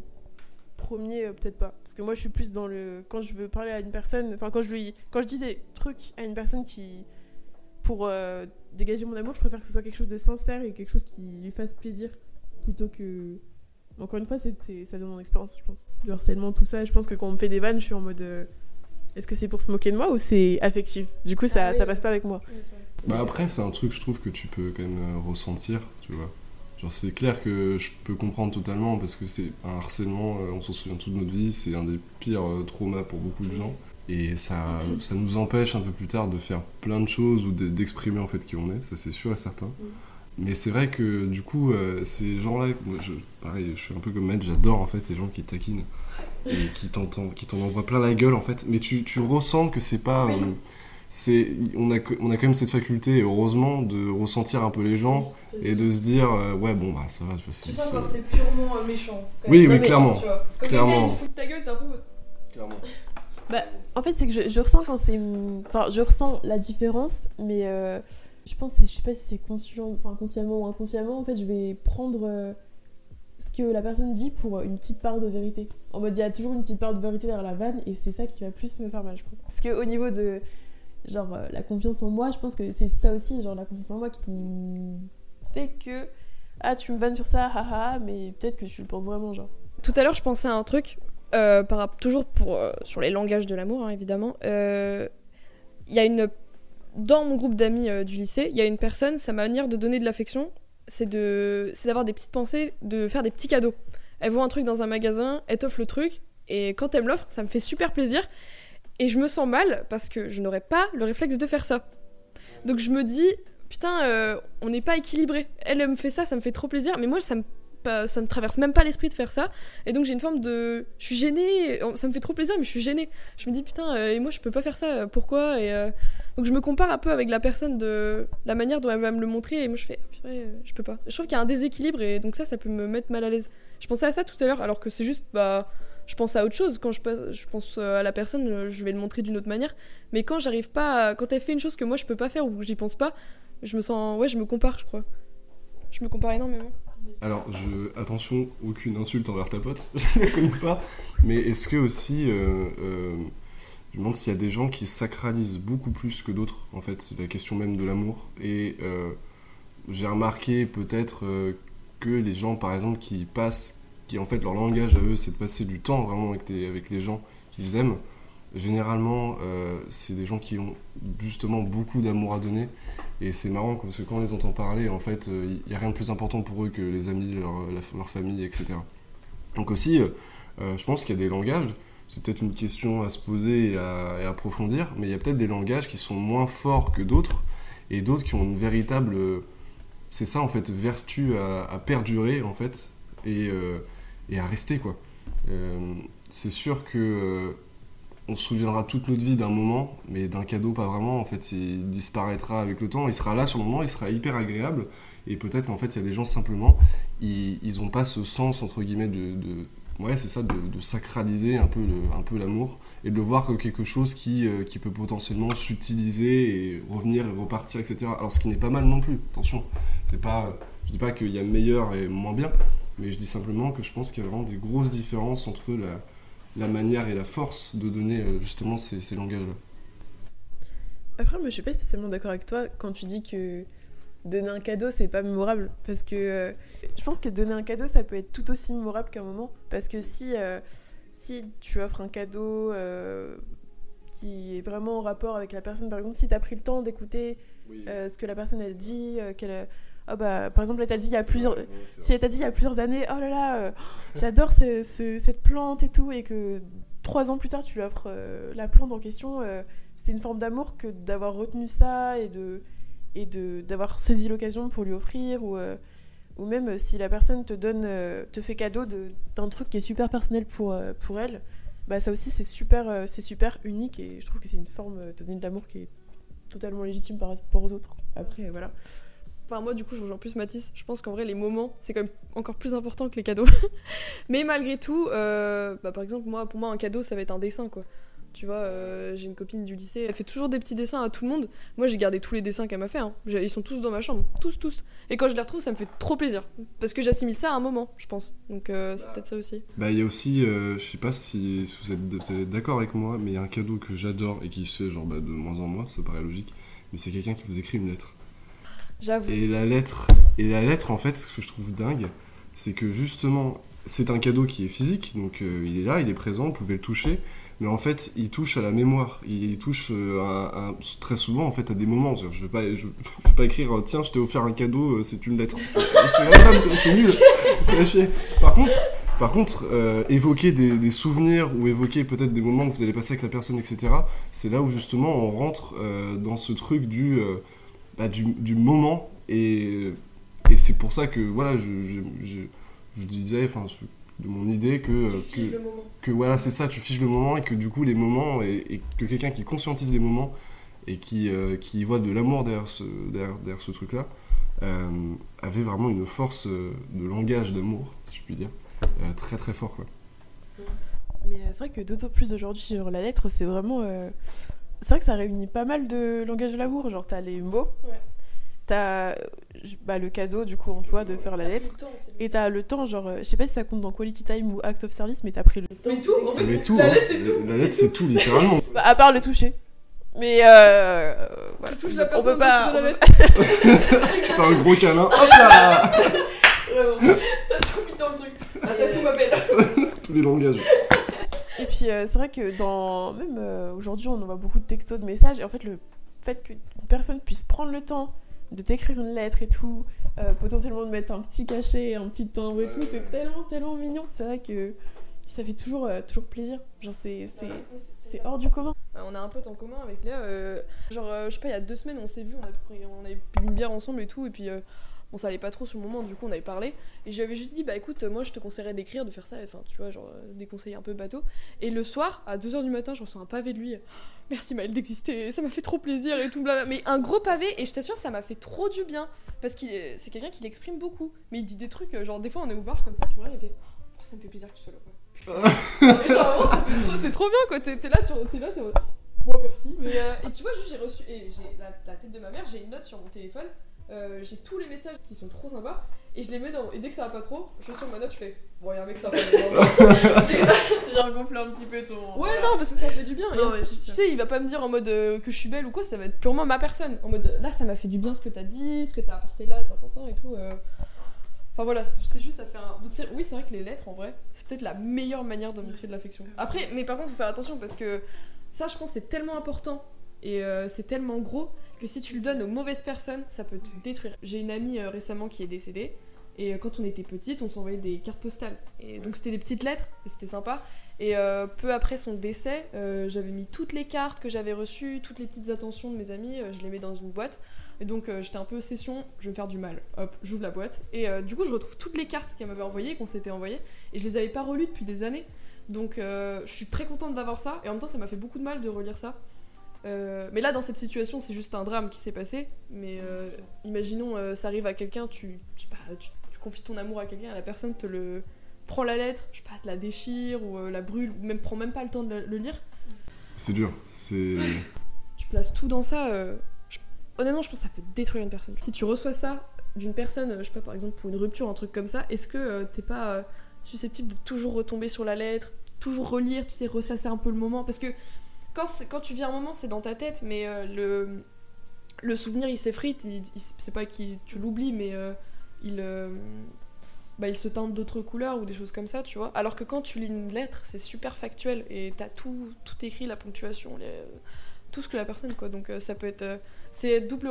premier euh, peut-être pas. Parce que moi je suis plus dans le quand je veux parler à une personne enfin quand je lui quand je dis des trucs à une personne qui pour euh, dégager mon amour je préfère que ce soit quelque chose de sincère et quelque chose qui lui fasse plaisir plutôt que encore une fois c'est c'est- ça vient de mon expérience je pense. Du harcèlement tout ça je pense que quand on me fait des vannes je suis en mode euh, est-ce que c'est pour se moquer de moi ou c'est affectif? Du coup ça Ah oui. ça passe pas avec moi. Bah après, c'est un truc, je trouve, que tu peux quand même ressentir, tu vois. Genre, c'est clair que je peux comprendre totalement parce que c'est un harcèlement, euh, on s'en souvient toute notre vie, c'est un des pires euh, traumas pour beaucoup de gens. Et ça, ça nous empêche un peu plus tard de faire plein de choses ou de- d'exprimer en fait qui on est, ça c'est sûr et certain. Mais c'est vrai que du coup, euh, ces gens-là, moi, je, pareil, je suis un peu comme Matt, j'adore en fait les gens qui taquinent et qui t'en envoient plein la gueule en fait. Mais tu, tu ressens que c'est pas. Euh, c'est, on, a, que- on a quand même cette faculté, heureusement, de ressentir un peu les gens et de se dire, euh, ouais, bon, bah ça va, tu vois, c'est. C'est- quand c'est purement euh, méchant. quand Oui, même. oui, clairement. tu vois. Quand Clairement. quelqu'un il se fout de ta gueule, t'as un peu. Clairement. En fait, c'est que je, je ressens quand c'est. Enfin, je ressens la différence, mais euh, je pense, je sais pas si c'est conscient, enfin, consciemment ou inconsciemment, en fait, je vais prendre euh, ce que la personne dit pour une petite part de vérité. En mode, il y a toujours une petite part de vérité derrière la vanne, et c'est ça qui va plus me faire mal, je pense. Parce qu'au niveau de. Genre, euh, la confiance en moi, je pense que c'est ça aussi, genre, la confiance en moi qui fait que. Ah, tu me vannes sur ça, haha, mais peut-être que tu le penses vraiment, genre. Tout à l'heure, je pensais à un truc, euh, toujours pour, euh, sur les langages de l'amour, hein, évidemment. Il y a une. Dans mon groupe d'amis du lycée, il y a une personne, sa manière de donner de l'affection, c'est de c'est d'avoir des petites pensées, de faire des petits cadeaux. Elle voit un truc dans un magasin, elle t'offre le truc, et quand elle me l'offre, ça me fait super plaisir. Et je me sens mal parce que je n'aurais pas le réflexe de faire ça. Donc je me dis, putain, euh, on n'est pas équilibré. Elle, elle me fait ça, ça me fait trop plaisir, mais moi, ça me, ça me traverse même pas l'esprit de faire ça. Et donc j'ai une forme de. Je suis gênée, ça me fait trop plaisir, mais je suis gênée. Je me dis, putain, euh, et moi, je peux pas faire ça, euh, pourquoi? Et, Donc je me compare un peu avec la personne de la manière dont elle va me le montrer, et moi, je fais, ah, purée, je peux pas. Je trouve qu'il y a un déséquilibre, et donc ça, ça peut me mettre mal à l'aise. Je pensais à ça tout à l'heure, alors que c'est juste, bah. Je pense à autre chose. Quand je, pense euh, à la personne, euh, je vais le montrer d'une autre manière. Mais quand j'arrive pas, quand elle fait une chose que moi je peux pas faire ou j'y pense pas, je me sens, ouais, je me compare, je crois. Je me compare énormément. Alors, attention, aucune insulte envers ta pote, je ne la connais pas. Mais est-ce que aussi, euh, je me demande s'il y a des gens qui sacralisent beaucoup plus que d'autres, en fait, la question même de l'amour. Et j'ai remarqué peut-être que les gens, par exemple, qui passent, qui en fait leur langage à eux, c'est de passer du temps vraiment avec, des- avec les gens qu'ils aiment. Généralement, euh, c'est des gens qui ont justement beaucoup d'amour à donner. Et c'est marrant parce que quand on les entend parler, en fait, il n'y a rien de plus important pour eux que les amis, leur, leur famille, etc. Donc aussi, euh, euh, je pense qu'il y a des langages, c'est peut-être une question à se poser et à, approfondir, mais il y a peut-être des langages qui sont moins forts que d'autres, et d'autres qui ont une véritable, euh, c'est ça en fait, vertu à, perdurer en fait, et, euh, et à rester quoi. Euh, c'est sûr que euh, on se souviendra toute notre vie d'un moment, mais d'un cadeau pas vraiment. En fait, il disparaîtra avec le temps. Il sera là sur le moment, il sera hyper agréable. Et peut-être qu'en fait, il y a des gens simplement, ils, ils ont pas ce sens entre guillemets de, de- ouais, c'est ça, de, sacraliser un peu un peu l'amour et de le voir comme quelque chose qui euh, qui peut potentiellement s'utiliser et revenir et repartir, etc. Alors, ce qui n'est pas mal non plus. Attention, c'est pas, je dis pas qu'il y a meilleur et moins bien, mais je dis simplement que je pense qu'il y a vraiment des grosses différences entre la la manière et la force de donner euh, justement ces, ces langages-là. Après, moi, je suis pas spécialement d'accord avec toi quand tu dis que donner un cadeau, c'est pas mémorable. Parce que euh, je pense que donner un cadeau, ça peut être tout aussi mémorable qu'un moment. Parce que si, euh, si tu offres un cadeau euh, qui est vraiment en rapport avec la personne, par exemple, si tu as pris le temps d'écouter ce que la personne a dit, qu'elle ah bah, par exemple, elle t'a dit il y a plusieurs, si elle t'a dit il y a plusieurs années, oh là là, euh, j'adore ce- ce- cette plante et tout, et que trois ans plus tard tu lui offres euh, la plante en question, euh, c'est une forme d'amour que d'avoir retenu ça et de et de d'avoir saisi l'occasion pour lui offrir ou ou même si la personne te donne te fait cadeau de- d'un truc qui est super personnel pour pour elle, bah ça aussi c'est super c'est super unique et je trouve que c'est une forme de donner de l'amour qui est totalement légitime par rapport aux autres. Après voilà. Enfin, moi, du coup, je rejoins plus Mathis. Je pense qu'en vrai, les moments, c'est quand même encore plus important que les cadeaux. Mais malgré tout, euh, bah, par exemple, moi, pour moi, un cadeau, ça va être un dessin, quoi. Tu vois, euh, j'ai une copine du lycée, elle fait toujours des petits dessins à tout le monde. Moi, j'ai gardé tous les dessins qu'elle m'a fait. hein. Ils sont tous dans ma chambre. Tous, tous. Et quand je les retrouve, ça me fait trop plaisir. Parce que j'assimile ça à un moment, je pense. Donc, euh, c'est peut-être ça aussi. Bah, il y a aussi, euh, je sais pas si, si vous êtes, vous êtes d'accord avec moi, mais il y a un cadeau que j'adore et qui se fait genre bah, de moins en moins, ça paraît logique, mais c'est quelqu'un qui vous écrit une lettre. Et la lettre, et la lettre en fait, ce que je trouve dingue, c'est que justement, c'est un cadeau qui est physique, donc euh, il est là, il est présent, vous pouvez le toucher, mais en fait, il touche à la mémoire, il touche euh, très souvent en fait à des moments. Je ne vais pas, écrire, euh, tiens, je t'ai offert un cadeau, c'est une lettre. C'est nul, c'est chier. Par contre, par contre, évoquer des, des souvenirs ou évoquer peut-être des moments que vous allez passer avec la personne, etc., c'est là où justement on rentre dans ce truc du, bah, du, du moment. Et, et c'est pour ça que voilà, je, je, je, je disais, enfin, de mon idée que, euh, que, voilà, c'est ça, tu fiches le moment et que du coup, les moments, et, et que quelqu'un qui conscientise les moments et qui, euh, qui voit de l'amour derrière ce, derrière, derrière ce truc-là, euh, avait vraiment une force euh, de langage d'amour, si je puis dire, euh, très très fort. Quoi. Mais euh, c'est vrai que d'autant plus aujourd'hui sur la lettre, c'est vraiment. C'est vrai que ça réunit pas mal de langage de l'amour. Genre, t'as les mots, Ouais. t'as bah, le cadeau du coup en soi de faire la lettre, et t'as le temps. Genre, euh, je sais pas si ça compte dans Quality Time ou Act of Service, mais t'as pris le temps. Mais tout, en fait, Mais tout, la hein, lettre, c'est tout. La lettre, c'est tout, littéralement. Bah, à part le toucher. Mais euh, voilà. Tu touches la on personne, peut pas. on tu fais un gros câlin, hop là T'as tout mis dans le truc. Ah, t'as tout ma belle. Tous les langages. Et puis euh, c'est vrai que dans même euh, aujourd'hui on envoie beaucoup de textos, de messages et en fait le fait qu'une personne puisse prendre le temps de t'écrire une lettre et tout, euh, potentiellement de mettre un petit cachet, un petit timbre et tout, c'est tellement tellement mignon. C'est vrai que ça fait toujours toujours plaisir. Genre c'est hors du commun. Euh, On a un pote en commun avec Léa. genre, je sais pas, il y a deux semaines, on s'est vu, on, a pris, on avait bu une bière ensemble et tout. Et puis, euh, bon, ça allait pas trop sur le moment, du coup, on avait parlé. Et je lui avais juste dit, bah écoute, moi je te conseillerais d'écrire, de faire ça. Enfin, tu vois, genre, euh, des conseils un peu bateau. Et le soir, à 2h du matin, je reçois un pavé de lui. Merci Maëlle d'exister, ça m'a fait trop plaisir et tout. Blabla. Mais un gros pavé, et je t'assure, ça m'a fait trop du bien. Parce que c'est quelqu'un qui l'exprime beaucoup. Mais il dit des trucs, euh, genre, des fois, on est au bar comme ça, tu vois, il fait. Oh, ça me fait plaisir que tu sois là, c'est trop bien quoi, t'es là, tu- t'es là, t'es Bon, merci. Mais, euh, et tu vois, juste j'ai reçu. Et j'ai la, la tête de ma mère, j'ai une note sur mon téléphone. Euh, j'ai tous les messages qui sont trop sympas. Et je les mets dans. Et dès que ça va pas trop, je suis sur ma note, je fais. Bon, y'a un mec sympa. J'ai- Tu viens gonfler un petit peu ton. ouais, non, parce que ça fait du bien. Non, tu sais, il va pas me dire en mode euh, que je suis belle ou quoi, ça va être purement ma personne. En mode là, ça m'a fait du bien ce que t'as dit, ce que t'as apporté là, tant, tant, tant et tout. euh. Enfin voilà, c'est juste, ça fait un. Donc oui, c'est vrai que les lettres, en vrai, c'est peut-être la meilleure manière de montrer de l'affection. Après, mais par contre, faut faire attention parce que ça, je pense, c'est tellement important et euh, c'est tellement gros que si tu le donnes aux mauvaises personnes, ça peut te détruire. J'ai une amie euh, récemment qui est décédée et euh, quand on était petite, on s'envoyait des cartes postales. Et donc c'était des petites lettres et c'était sympa. Et euh, peu après son décès, j'avais mis toutes les cartes que j'avais reçues, toutes les petites attentions de mes amis, je les mets dans une boîte. Et donc j'étais un peu session, je vais faire du mal. Hop, j'ouvre la boîte. Et du coup, je retrouve toutes les cartes qu'elle m'avait envoyées, qu'on s'était envoyées. Et je les avais pas relues depuis des années. Donc je suis très contente d'avoir ça. Et en même temps, ça m'a fait beaucoup de mal de relire ça. Euh, mais là, dans cette situation, c'est juste un drame qui s'est passé. Mais euh, imaginons, euh, ça arrive à quelqu'un, tu, confies ton amour à quelqu'un, la personne te le prend la lettre, je sais pas, te la déchire ou la brûle, ou même prend même pas le temps de le, le lire. C'est dur. C'est. Tu places tout dans ça. je- honnêtement, je pense que ça peut détruire une personne. Si tu reçois ça d'une personne, je sais pas, par exemple pour une rupture, un truc comme ça, est-ce que t'es pas susceptible de toujours retomber sur la lettre, toujours relire, tu sais, ressasser un peu le moment? Parce que quand, tu vis un moment, c'est dans ta tête, mais euh, le, le souvenir il s'effrite, il, il- c'est pas que tu l'oublies, mais euh, il, euh, bah, il se teinte d'autres couleurs ou des choses comme ça, tu vois. Alors que quand tu lis une lettre, c'est super factuel et t'as tout, tout écrit, la ponctuation, les- tout ce que la personne, quoi. Donc euh, ça peut être. euh, c'est double.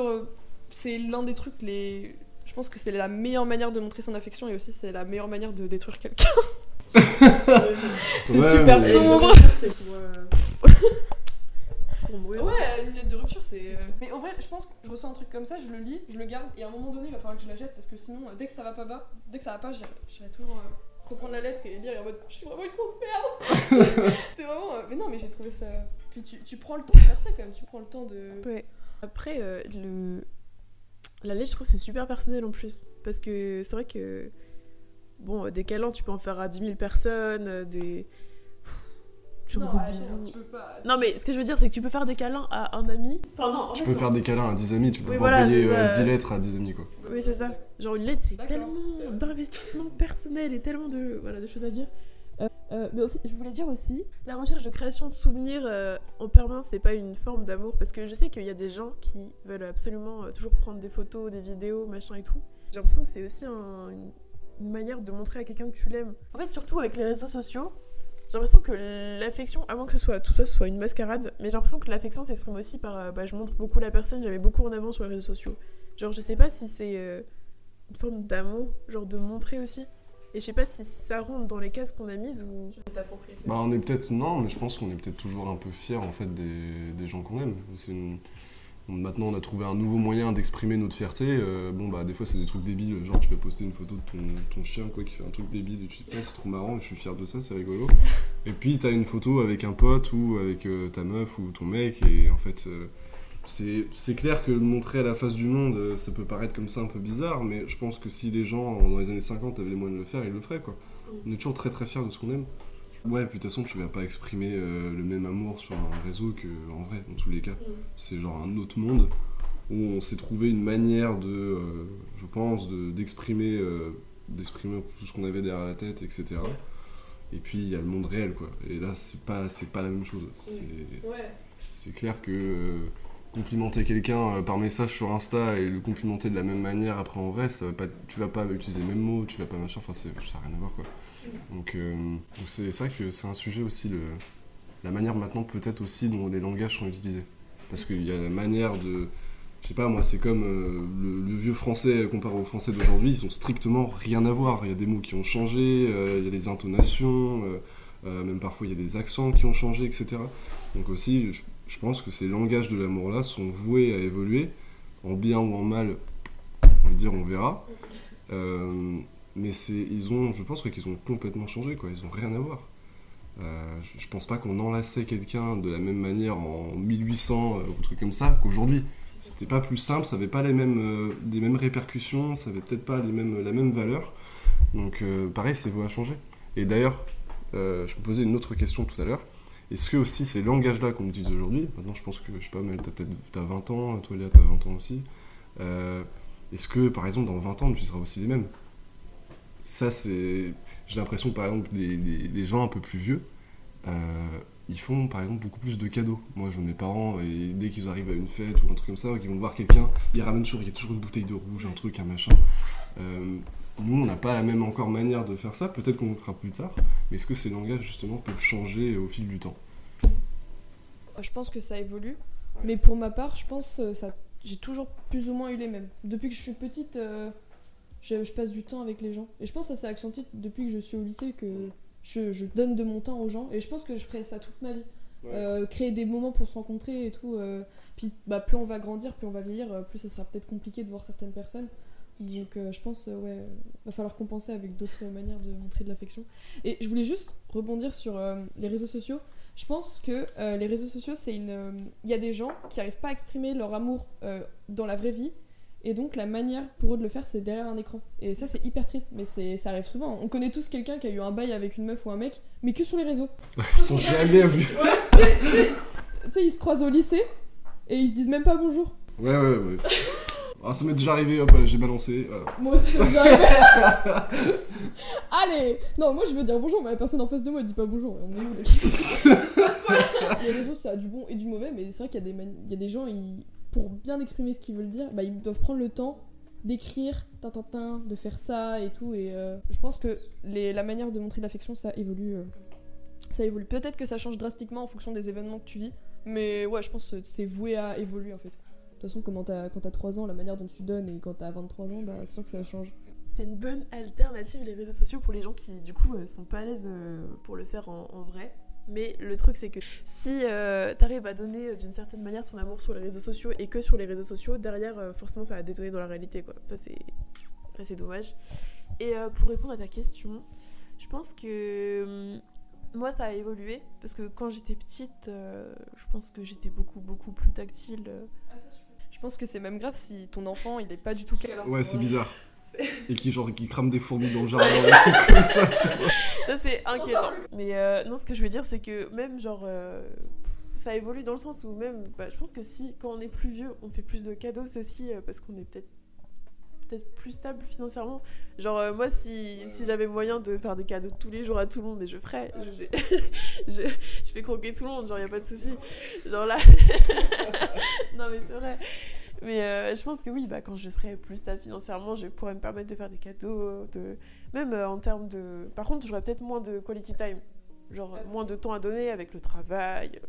C'est l'un des trucs les. Je pense que c'est la meilleure manière de montrer son affection et aussi c'est la meilleure manière de détruire quelqu'un. C'est Ouais, super sombre. C'est pour. euh, c'est pour mourir. Ouais, une lettre de rupture, c'est. euh, Mais en vrai, je pense que je reçois un truc comme ça, je le lis, je le garde, et à un moment donné, il va falloir que je la jette parce que sinon, dès que ça va pas bas, dès que ça va pas, j'irai toujours euh, reprendre la lettre et lire et en mode, je suis vraiment une grosse merde. c'est vraiment. euh, Mais non, mais j'ai trouvé ça. Puis tu, tu prends le temps de faire ça quand même, tu prends le temps de. Ouais. Après, euh, le... la lettre, je trouve, c'est super personnel en plus. Parce que c'est vrai que, bon, des câlins, tu peux en faire à 10 000 personnes, des. Genre non, bisous. tu peux pas. Non, mais ce que je veux dire, c'est que tu peux faire des câlins à un ami. Pardon, Tu peux faire des câlins à 10 amis, tu peux Oui, pas voilà, envoyer euh, 10 lettres à 10 amis quoi. Oui, c'est ça. Genre, une lettre, c'est tellement d'investissement personnel et tellement de, voilà, de choses à dire. Euh, euh, mais aussi, je voulais dire aussi, la recherche de création de souvenirs euh, en permanence, c'est pas une forme d'amour. Parce que je sais qu'il y a des gens qui veulent absolument euh, toujours prendre des photos, des vidéos, machin et tout. J'ai l'impression que c'est aussi un- une, une manière de montrer à quelqu'un que tu l'aimes. En fait, surtout avec les réseaux sociaux, j'ai l'impression que l'affection, avant que ce soit tout ça ce soit une mascarade, mais j'ai l'impression que l'affection s'exprime aussi par euh, bah, je montre beaucoup la personne, j'avais beaucoup en avant sur les réseaux sociaux. Genre, je sais pas si c'est euh, une forme d'amour, genre de montrer aussi. Et je sais pas si ça rentre dans les cases qu'on a mises ou. Bah on est peut-être non, mais je pense qu'on est peut-être toujours un peu fier en fait des, des gens qu'on aime. C'est une- Maintenant on a trouvé un nouveau moyen d'exprimer notre fierté. Euh, bon bah des fois c'est des trucs débiles, genre tu vas poster une photo de ton, chien quoi qui fait un truc débile et tu te dis Ah, c'est trop marrant, je suis fier de ça, c'est rigolo. Et puis t'as une photo avec un pote ou avec euh, ta meuf ou ton mec et en fait euh, c'est clair que montrer à la face du monde ça peut paraître comme ça un peu bizarre, mais je pense que si les gens dans les années 50 avaient les moyens de le faire, ils le feraient quoi. On est toujours très très fiers de ce qu'on aime. Ouais, puis de toute façon, tu vas pas exprimer euh, le même amour sur un réseau qu'en vrai, dans tous les cas. C'est genre un autre monde où on s'est trouvé une manière de, euh, je pense, de- d'exprimer euh, d'exprimer tout ce qu'on avait derrière la tête, etc. Et puis il y a le monde réel, quoi. Et là, c'est pas, c'est pas la même chose. C'est Ouais. c'est clair que euh, complimenter quelqu'un par message sur Insta et le complimenter de la même manière après en vrai, ça va pas, tu vas pas utiliser les mêmes mots, tu vas pas machin, enfin c'est- ça n'a rien à voir quoi. Donc euh, c'est vrai que c'est un sujet aussi, le, la manière maintenant peut-être aussi dont les langages sont utilisés. Parce qu'il y a la manière de... Je sais pas, moi c'est comme euh, le, vieux français comparé au français d'aujourd'hui, ils ont strictement rien à voir. Il y a des mots qui ont changé, euh, il y a des intonations, même parfois il y a des accents qui ont changé, etc. Donc aussi, je, je pense que ces langages de l'amour-là sont voués à évoluer, en bien ou en mal, on va dire, on verra. Mais ils ont, je pense qu'ils ont complètement changé, quoi. Ils ont rien à voir. Euh, je, je pense pas qu'on enlaçait quelqu'un de la même manière en 1800 euh, ou truc comme ça qu'aujourd'hui. C'était pas plus simple, ça avait pas les mêmes, euh, mêmes répercussions, ça avait peut-être pas les mêmes, la même valeur. Donc euh, pareil, c'est voué à changer. Et d'ailleurs, euh, je me posais une autre question tout à l'heure. Est-ce que aussi ces langages-là qu'on utilise aujourd'hui, maintenant je pense que, je sais pas, mais t'as peut-être t'as 20 ans, toi Léa t'as 20 ans aussi, est-ce que par exemple dans 20 ans on utilisera aussi les mêmes? Ça c'est... J'ai l'impression par exemple les- les gens un peu plus vieux, euh, ils font par exemple beaucoup plus de cadeaux. Moi vois mes parents, et dès qu'ils arrivent à une fête ou un truc comme ça, qu'ils vont voir quelqu'un, ils ramènent toujours, il y a toujours une bouteille de rouge, un truc, un machin. Euh, nous, on n'a pas la même encore manière de faire ça. Peut-être qu'on le fera plus tard. Mais est-ce que ces langages, justement, peuvent changer au fil du temps? Je pense que ça évolue. Mais pour ma part, je pense que ça, j'ai toujours plus ou moins eu les mêmes. Depuis que je suis petite, euh, je, je passe du temps avec les gens. Et je pense que ça s'est accentué depuis que je suis au lycée, que je, je donne de mon temps aux gens. Et je pense que je ferai ça toute ma vie. Euh, créer des moments pour se rencontrer et tout. euh, puis bah, plus on va grandir, plus on va vieillir, euh, plus ça sera peut-être compliqué de voir certaines personnes. Donc euh, je pense, ouais, va falloir compenser avec d'autres manières de montrer de l'affection. Et je voulais juste rebondir sur les réseaux sociaux. Je pense que les réseaux sociaux, c'est une. Il y a des gens qui n'arrivent pas à exprimer leur amour dans la vraie vie. Et donc la manière pour eux de le faire, c'est derrière un écran. Et ça, c'est hyper triste, mais c'est ça arrive souvent. On connaît tous quelqu'un qui a eu un bail avec une meuf ou un mec, mais que sur les réseaux. Ils sont jamais vus. Tu sais, ils se croisent au lycée et ils se disent même pas bonjour. Ouais, ouais, ouais. Ah, ça m'est déjà arrivé, hop, j'ai balancé. voilà. Moi aussi, ça m'est déjà arrivé. Allez Non, moi je veux dire bonjour, mais la personne en face de moi elle dit pas bonjour. On est où, Les réseaux, ça a du bon et du mauvais, mais c'est vrai qu'il y, a des mani- il y a des gens, ils, pour bien exprimer ce qu'ils veulent dire, bah, ils doivent prendre le temps d'écrire, de faire ça et tout. Et euh, je pense que la manière de montrer l'affection, ça évolue. euh, ça évolue. Peut-être que ça change drastiquement en fonction des événements que tu vis, mais ouais, je pense que c'est voué à évoluer en fait. De toute façon, comment t'as- quand t'as 3 ans, la manière dont tu donnes et quand t'as 23 ans, bah, c'est sûr que ça change. C'est une bonne alternative les réseaux sociaux pour les gens qui du coup euh, sont pas à l'aise pour le faire en vrai. Mais le truc c'est que si euh, t'arrives à donner euh, d'une certaine manière ton amour sur les réseaux sociaux et que sur les réseaux sociaux, derrière euh, forcément ça va détonner dans la réalité quoi. Ça c'est ça c'est dommage. Et euh, pour répondre à ta question, je pense que hum, moi ça a évolué parce que quand j'étais petite, euh, je pense que j'étais beaucoup beaucoup plus tactile. euh. Je pense que c'est même grave si ton enfant il est pas du tout calme. Ouais, c'est bizarre. Et qui, genre, qui crame des fourmis dans le jardin, comme ça, tu vois. Ça c'est inquiétant. Mais euh, non, ce que je veux dire, c'est que même genre, euh, ça évolue dans le sens où même, bah, je pense que si quand on est plus vieux, on fait plus de cadeaux, c'est aussi euh, parce qu'on est peut-être peut-être plus stable financièrement. Genre euh, moi, si, si j'avais moyen de faire des cadeaux tous les jours à tout le monde, mais je ferais. Je, je, je fais croquer tout le monde, genre y a pas de souci. Genre là, non mais c'est vrai. Mais euh, je pense que oui, bah, quand je serai plus stable financièrement, je pourrais me permettre de faire des cadeaux, de... même euh, en termes de... Par contre, j'aurais peut-être moins de quality time, genre euh, moins de temps à donner avec le travail,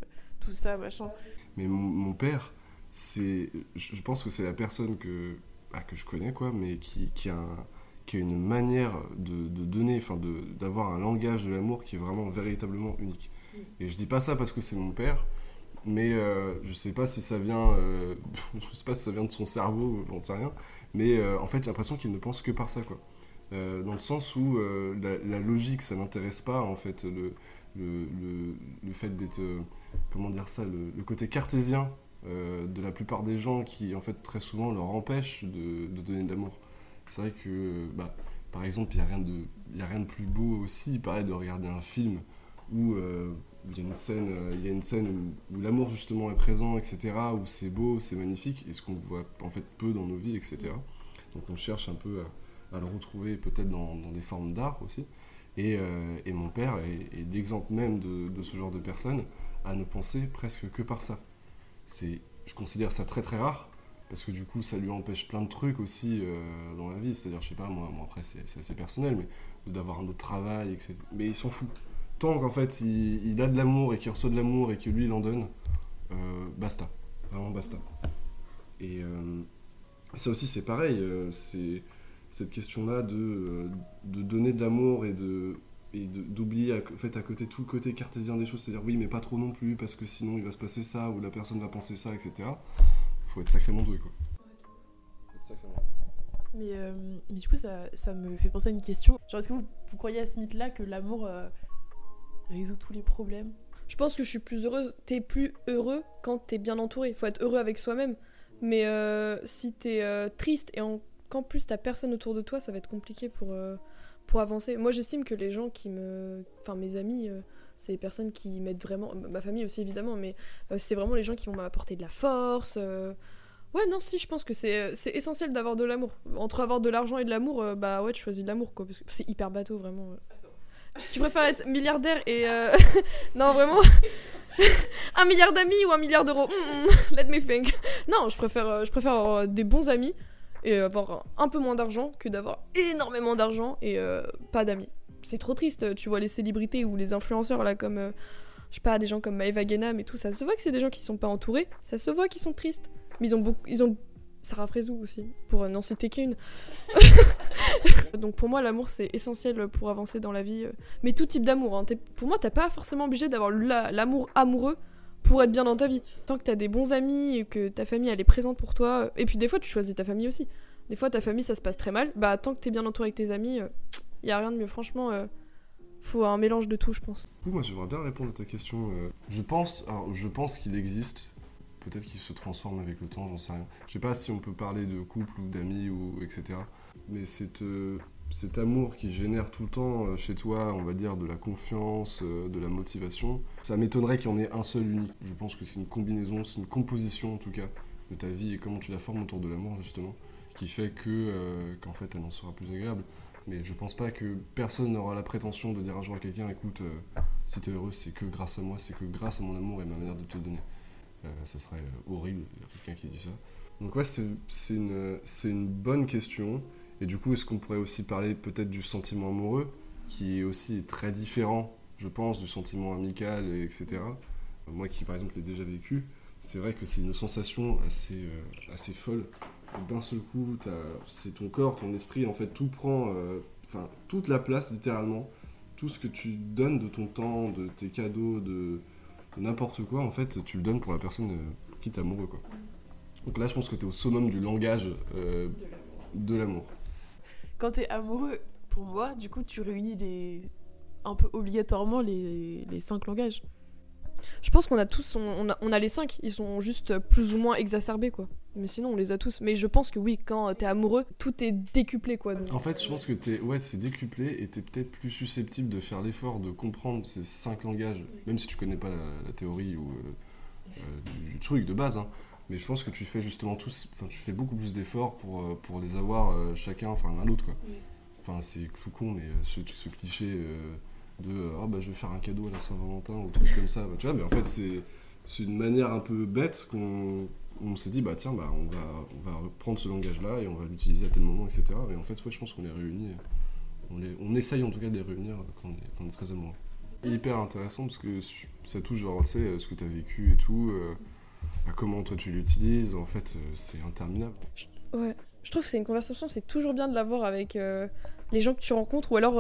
tout ça, machin. Mais mon, mon père, c'est, je pense que c'est la personne que, bah, que je connais, quoi, mais qui, qui, a, un- qui a une manière de, de donner, enfin, de, d'avoir un langage de l'amour qui est vraiment véritablement unique. Et je dis pas ça parce que c'est mon père, mais euh, je sais pas si ça vient, euh, je sais pas si ça vient de son cerveau, j'en sais rien, mais euh, en fait, j'ai l'impression qu'il ne pense que par ça, quoi. Dans le sens où la, logique, ça n'intéresse pas, en fait, le, le, le, fait d'être, comment dire ça, le, côté cartésien de la plupart des gens qui, en fait, très souvent leur empêche de, de donner de l'amour. C'est vrai que, bah, par exemple, il n'y a, rien de- y a rien de plus beau aussi, pareil, de regarder un film où il y a une scène, euh, il y a une scène où, l'amour justement est présent, etc., où c'est beau, c'est magnifique, et ce qu'on voit en fait peu dans nos vies, etc. Donc on cherche un peu à, le retrouver peut-être dans, des formes d'art aussi. Et, euh, mon père est, est l'exemple même de, ce genre de personne à ne penser presque que par ça. C'est, je considère ça très très rare, parce que du coup ça lui empêche plein de trucs aussi euh, dans la vie, c'est-à-dire, je sais pas, moi, moi après c'est assez personnel, mais d'avoir un autre travail, etc. Mais il s'en fout. Tant qu'en fait il, a de l'amour et qu'il reçoit de l'amour et que lui il en donne, euh, basta. Vraiment basta. Et euh, ça aussi c'est pareil, euh, c'est cette question-là de, donner de l'amour et de et d'oublier en fait, à côté tout le côté cartésien des choses, c'est-à-dire oui mais pas trop non plus parce que sinon il va se passer ça ou la personne va penser ça, etc. Faut être sacrément doué quoi. Faut être sacrément. Mais, mais du coup, ça, me fait penser à une question. Genre, est-ce que vous, croyez à ce mythe-là que l'amour résout tous les problèmes Je pense que je suis plus heureuse. T'es plus heureux quand t'es bien entouré. Faut être heureux avec soi-même. Mais euh, si t'es euh, triste et en- qu'en plus t'as personne autour de toi, ça va être compliqué pour, euh, pour avancer. Moi, j'estime que les gens qui me. Enfin, mes amis. c'est les personnes qui m'aident vraiment, ma famille aussi évidemment, mais c'est vraiment les gens qui vont m'apporter de la force. Ouais, non, si, je pense que c'est essentiel d'avoir de l'amour. Entre avoir de l'argent et de l'amour, bah ouais, tu choisis de l'amour, quoi, parce que c'est hyper bateau, vraiment. Tu préfères être milliardaire et... euh, non, vraiment un milliard d'amis ou un milliard d'euros? Hmm, hmm, Let me think. Non, je préfère, euh, je préfère avoir des bons amis et avoir un peu moins d'argent que d'avoir énormément d'argent et euh, pas d'amis. C'est trop triste, tu vois les célébrités ou les influenceurs là comme euh, je sais pas des gens comme Maeva Genam et tout, ça se voit que c'est des gens qui sont pas entourés, ça se voit qu'ils sont tristes. Mais ils ont ils ont Sarah Frézou aussi pour n'en citer qu'une. Donc pour moi l'amour c'est essentiel pour avancer dans la vie mais tout type d'amour hein. Pour moi t'as pas forcément obligé d'avoir la- l'amour amoureux pour être bien dans ta vie. Tant que t'as des bons amis et que ta famille elle est présente pour toi, et puis des fois tu choisis ta famille aussi. Des fois ta famille ça se passe très mal, bah tant que t'es bien entouré avec tes amis, il y a rien de mieux. Franchement, euh, faut un mélange de tout, je pense. Du coup, moi, j'aimerais bien répondre à ta question. euh, Je pense, alors, je pense qu'il existe. Peut-être qu'il se transforme avec le temps, j'en sais rien. Je sais pas si on peut parler de couple ou d'amis ou etc. Mais euh, cet amour qui génère tout le temps euh, chez toi, on va dire, de la confiance, euh, de la motivation. Ça m'étonnerait qu'il y en ait un seul unique. Je pense que c'est une combinaison, c'est une composition en tout cas de ta vie et comment tu la formes autour de l'amour justement, qui fait que qu'en fait elle en sera plus agréable. Mais je pense pas que personne n'aura la prétention de dire un jour à quelqu'un, écoute, euh, si t'es heureux, c'est que grâce à moi, c'est que grâce à mon amour et ma manière de te le donner. Euh, ça serait euh, horrible, il y a quelqu'un qui dit ça. Donc ouais, c'est une, bonne question. Et du coup, est-ce qu'on pourrait aussi parler peut-être du sentiment amoureux, qui est aussi très différent, je pense, du sentiment amical, et etc. Euh, Moi qui, par exemple, l'ai déjà vécu, c'est vrai que c'est une sensation assez, folle. D'un seul coup, c'est ton corps, ton esprit, en fait, tout prend, enfin, toute la place, littéralement. Tout ce que tu donnes de ton temps, de tes cadeaux, de, de n'importe quoi, en fait, tu le donnes pour la personne euh, qui t'es. Donc là, je pense que t'es au summum du langage euh, de l'amour. Quand t'es amoureux, pour moi, du coup, tu réunis les... un peu obligatoirement les, les cinq langages. Je pense qu'on a tous, on, on a, on a les cinq, ils sont juste plus ou moins exacerbés, quoi. Mais sinon, on les a tous. Mais je pense que oui, quand t'es amoureux, tout est décuplé, quoi. donc. En fait, je pense que t'es, ouais, c'est décuplé et t'es peut-être plus susceptible de faire l'effort de comprendre ces cinq langages, même si tu connais pas la, la théorie ou euh, euh, du, du truc de base. hein. Mais je pense que tu fais justement tous, enfin, tu fais beaucoup plus d'efforts pour, euh, pour les avoir euh, chacun, enfin l'un l'autre, quoi. Enfin, c'est tout con, mais ce, ce cliché euh, de, euh, ah bah je vais faire un cadeau à la Saint-Valentin ou truc comme ça, bah, tu vois. Mais en fait, c'est, une manière un peu bête qu'on on s'est dit bah tiens bah on va on va prendre ce langage là et on va l'utiliser à tel moment etc mais en fait ouais je pense qu'on les réunit on les on essaye en tout cas de les réunir quand on est, très amoureux hyper intéressant parce que ça touche genre tu sais ce que tu as vécu et tout euh, bah, comment toi tu l'utilises en fait euh, c'est interminable Ouais. Je trouve que c'est une conversation, c'est toujours bien de l'avoir avec euh, les gens que tu rencontres ou alors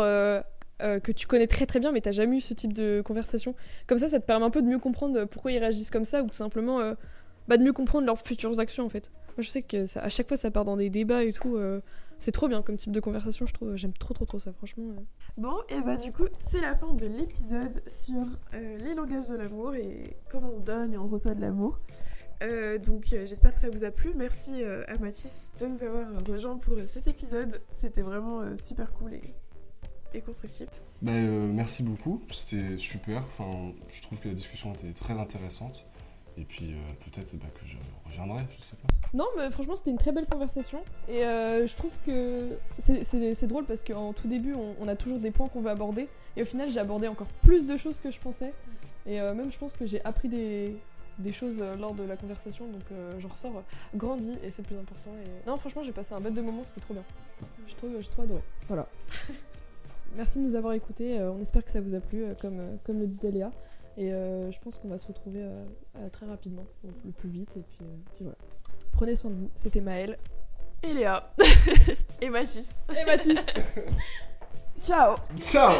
euh, que tu connais très très bien mais t'as jamais eu ce type de conversation. Comme ça, ça te permet un peu de mieux comprendre pourquoi ils réagissent comme ça ou tout simplement euh, bah, de mieux comprendre leurs futures actions en fait. Moi je sais que ça- à chaque fois ça part dans des débats et tout. euh, c'est trop bien comme type de conversation, je trouve. J'aime trop trop trop ça, franchement. Bon, et bah du coup, c'est la fin de l'épisode sur les langages de l'amour et comment on donne et on reçoit de l'amour. Donc j'espère que ça vous a plu. Merci à Mathis de nous avoir rejoints pour cet épisode. C'était vraiment super cool et constructif. bah, euh, merci beaucoup c'était super enfin je trouve que la discussion était très intéressante et puis euh, peut-être bah, que je reviendrai je sais pas Non, mais franchement, c'était une très belle conversation. Et euh, je trouve que c'est- drôle parce qu'en tout début, on, on a toujours des points qu'on veut aborder. Et au final, j'ai abordé encore plus de choses que je pensais. Et euh, même, je pense que j'ai appris des, des choses lors de la conversation. Donc, j'en ressors grandi et c'est le plus important. Et... Non, franchement, j'ai passé un bête de moment, c'était trop bien. Je trouve, j'ai trop adoré. Voilà. Merci de nous avoir écoutés. Euh, on espère que ça vous a plu, euh, comme, euh, comme le disait Léa. Et je pense qu'on va se retrouver très rapidement, le plus vite. Et puis, voilà. Prenez soin de vous. C'était Maëlle. Et Léa. et Mathis. Et Mathis. Ciao. Ciao.